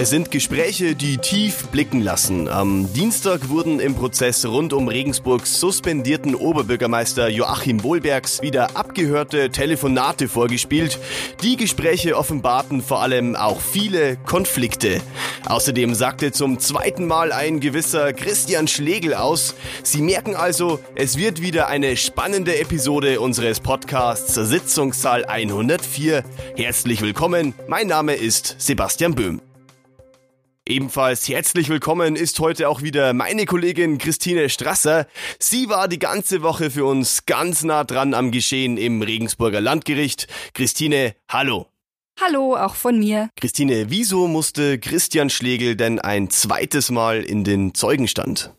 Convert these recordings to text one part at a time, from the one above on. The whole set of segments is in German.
Es sind Gespräche, die tief blicken lassen. Am Dienstag wurden im Prozess rund um Regensburgs suspendierten Oberbürgermeister Joachim Wohlbergs wieder abgehörte Telefonate vorgespielt. Die Gespräche offenbarten vor allem auch viele Konflikte. Außerdem sagte zum zweiten Mal ein gewisser Christian Schlegel aus. Sie merken also, es wird wieder eine spannende Episode unseres Podcasts Sitzungssaal 104. Herzlich willkommen. Mein Name ist Sebastian Böhm. Ebenfalls herzlich willkommen ist heute auch wieder meine Kollegin Christine Strasser. Sie war die ganze Woche für uns ganz nah dran am Geschehen im Regensburger Landgericht. Christine, hallo. Hallo, auch von mir. Christine, wieso musste Christian Schlegel denn ein zweites Mal in den Zeugenstand?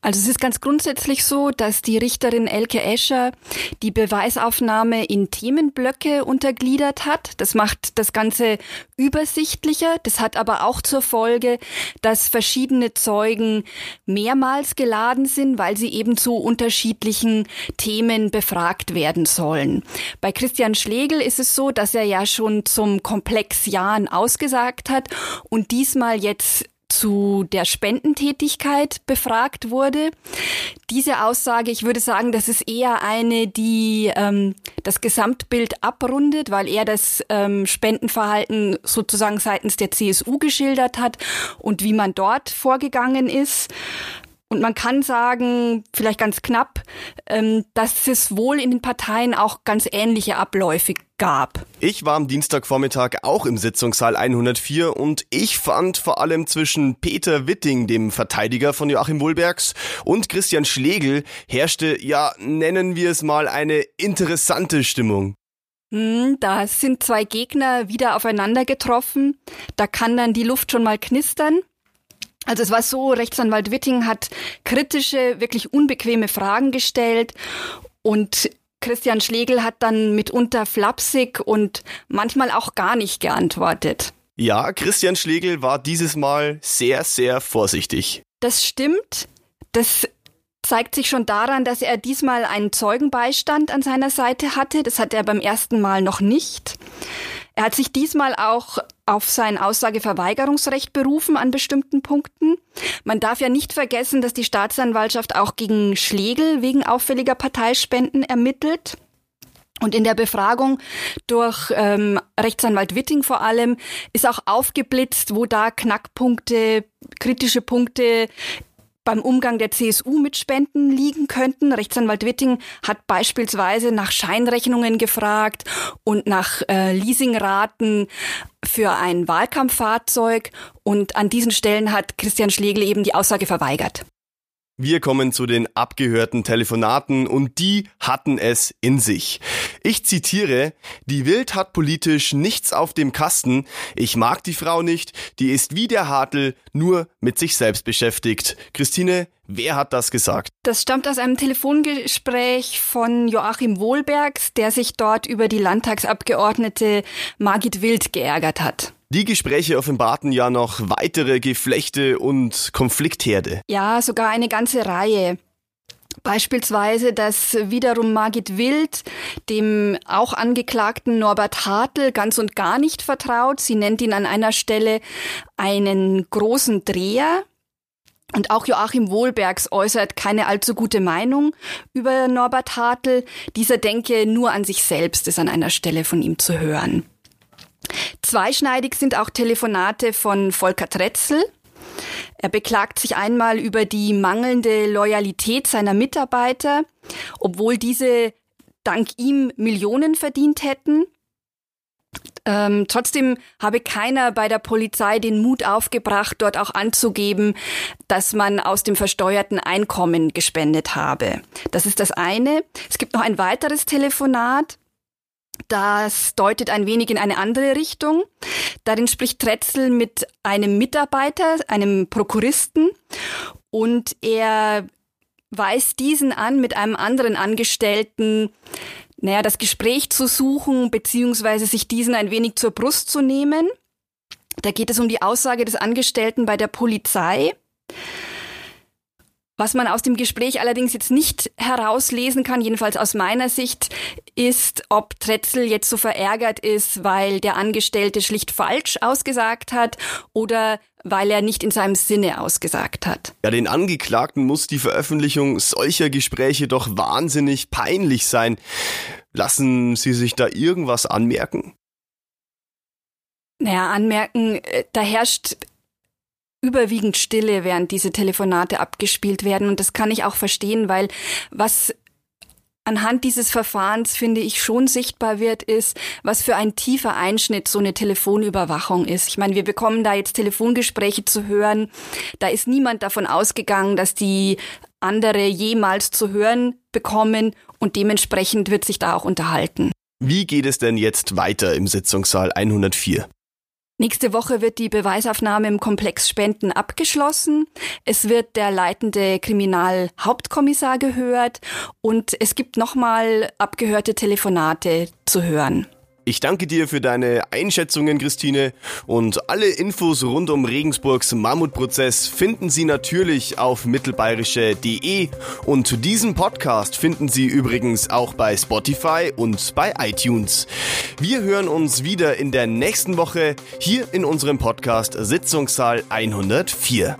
Also es ist ganz grundsätzlich so, dass die Richterin Elke Escher die Beweisaufnahme in Themenblöcke untergliedert hat. Das macht das Ganze übersichtlicher. Das hat aber auch zur Folge, dass verschiedene Zeugen mehrmals geladen sind, weil sie eben zu unterschiedlichen Themen befragt werden sollen. Bei Christian Schlegel ist es so, dass er ja schon zum Komplex Jahren ausgesagt hat und diesmal jetzt zu der Spendentätigkeit befragt wurde. Diese Aussage, ich würde sagen, das ist eher eine, die ähm, das Gesamtbild abrundet, weil er das ähm, Spendenverhalten sozusagen seitens der CSU geschildert hat und wie man dort vorgegangen ist. Und man kann sagen, vielleicht ganz knapp, ähm, dass es wohl in den Parteien auch ganz ähnliche Abläufe gab. Ich war am Dienstagvormittag auch im Sitzungssaal 104 und ich fand vor allem zwischen Peter Witting, dem Verteidiger von Joachim Wohlbergs, und Christian Schlegel herrschte, ja, nennen wir es mal, eine interessante Stimmung. Hm, da sind zwei Gegner wieder aufeinander getroffen. Da kann dann die Luft schon mal knistern. Also es war so, Rechtsanwalt Witting hat kritische, wirklich unbequeme Fragen gestellt und Christian Schlegel hat dann mitunter flapsig und manchmal auch gar nicht geantwortet. Ja, Christian Schlegel war dieses Mal sehr, sehr vorsichtig. Das stimmt. Das zeigt sich schon daran, dass er diesmal einen Zeugenbeistand an seiner Seite hatte. Das hatte er beim ersten Mal noch nicht. Er hat sich diesmal auch auf sein Aussageverweigerungsrecht berufen an bestimmten Punkten. Man darf ja nicht vergessen, dass die Staatsanwaltschaft auch gegen Schlegel wegen auffälliger Parteispenden ermittelt. Und in der Befragung durch ähm, Rechtsanwalt Witting vor allem ist auch aufgeblitzt, wo da Knackpunkte, kritische Punkte beim Umgang der CSU mit Spenden liegen könnten. Rechtsanwalt Witting hat beispielsweise nach Scheinrechnungen gefragt und nach äh, Leasingraten für ein Wahlkampffahrzeug. Und an diesen Stellen hat Christian Schlegel eben die Aussage verweigert. Wir kommen zu den abgehörten Telefonaten und die hatten es in sich. Ich zitiere, die Wild hat politisch nichts auf dem Kasten. Ich mag die Frau nicht. Die ist wie der Hartl, nur mit sich selbst beschäftigt. Christine, wer hat das gesagt? Das stammt aus einem Telefongespräch von Joachim Wohlbergs, der sich dort über die Landtagsabgeordnete Margit Wild geärgert hat. Die Gespräche offenbarten ja noch weitere Geflechte und Konfliktherde. Ja, sogar eine ganze Reihe. Beispielsweise, dass wiederum Margit Wild dem auch Angeklagten Norbert Hartl ganz und gar nicht vertraut. Sie nennt ihn an einer Stelle einen großen Dreher. Und auch Joachim Wohlbergs äußert keine allzu gute Meinung über Norbert Hartl. Dieser denke nur an sich selbst, ist an einer Stelle von ihm zu hören. Zweischneidig sind auch Telefonate von Volker Tretzel. Er beklagt sich einmal über die mangelnde Loyalität seiner Mitarbeiter, obwohl diese dank ihm Millionen verdient hätten. Ähm, trotzdem habe keiner bei der Polizei den Mut aufgebracht, dort auch anzugeben, dass man aus dem versteuerten Einkommen gespendet habe. Das ist das eine. Es gibt noch ein weiteres Telefonat. Das deutet ein wenig in eine andere Richtung. Darin spricht Tretzel mit einem Mitarbeiter, einem Prokuristen, und er weist diesen an, mit einem anderen Angestellten, naja, das Gespräch zu suchen, beziehungsweise sich diesen ein wenig zur Brust zu nehmen. Da geht es um die Aussage des Angestellten bei der Polizei. Was man aus dem Gespräch allerdings jetzt nicht herauslesen kann, jedenfalls aus meiner Sicht, ist, ob Tretzel jetzt so verärgert ist, weil der Angestellte schlicht falsch ausgesagt hat oder weil er nicht in seinem Sinne ausgesagt hat. Ja, den Angeklagten muss die Veröffentlichung solcher Gespräche doch wahnsinnig peinlich sein. Lassen Sie sich da irgendwas anmerken? Naja, anmerken, äh, da herrscht überwiegend Stille, während diese Telefonate abgespielt werden. Und das kann ich auch verstehen, weil was anhand dieses Verfahrens, finde ich, schon sichtbar wird, ist, was für ein tiefer Einschnitt so eine Telefonüberwachung ist. Ich meine, wir bekommen da jetzt Telefongespräche zu hören. Da ist niemand davon ausgegangen, dass die andere jemals zu hören bekommen und dementsprechend wird sich da auch unterhalten. Wie geht es denn jetzt weiter im Sitzungssaal 104? Nächste Woche wird die Beweisaufnahme im Komplex Spenden abgeschlossen. Es wird der leitende Kriminalhauptkommissar gehört und es gibt nochmal abgehörte Telefonate zu hören. Ich danke dir für deine Einschätzungen, Christine. Und alle Infos rund um Regensburgs Mammutprozess finden Sie natürlich auf mittelbayerische.de. Und diesen Podcast finden Sie übrigens auch bei Spotify und bei iTunes. Wir hören uns wieder in der nächsten Woche hier in unserem Podcast Sitzungssaal 104.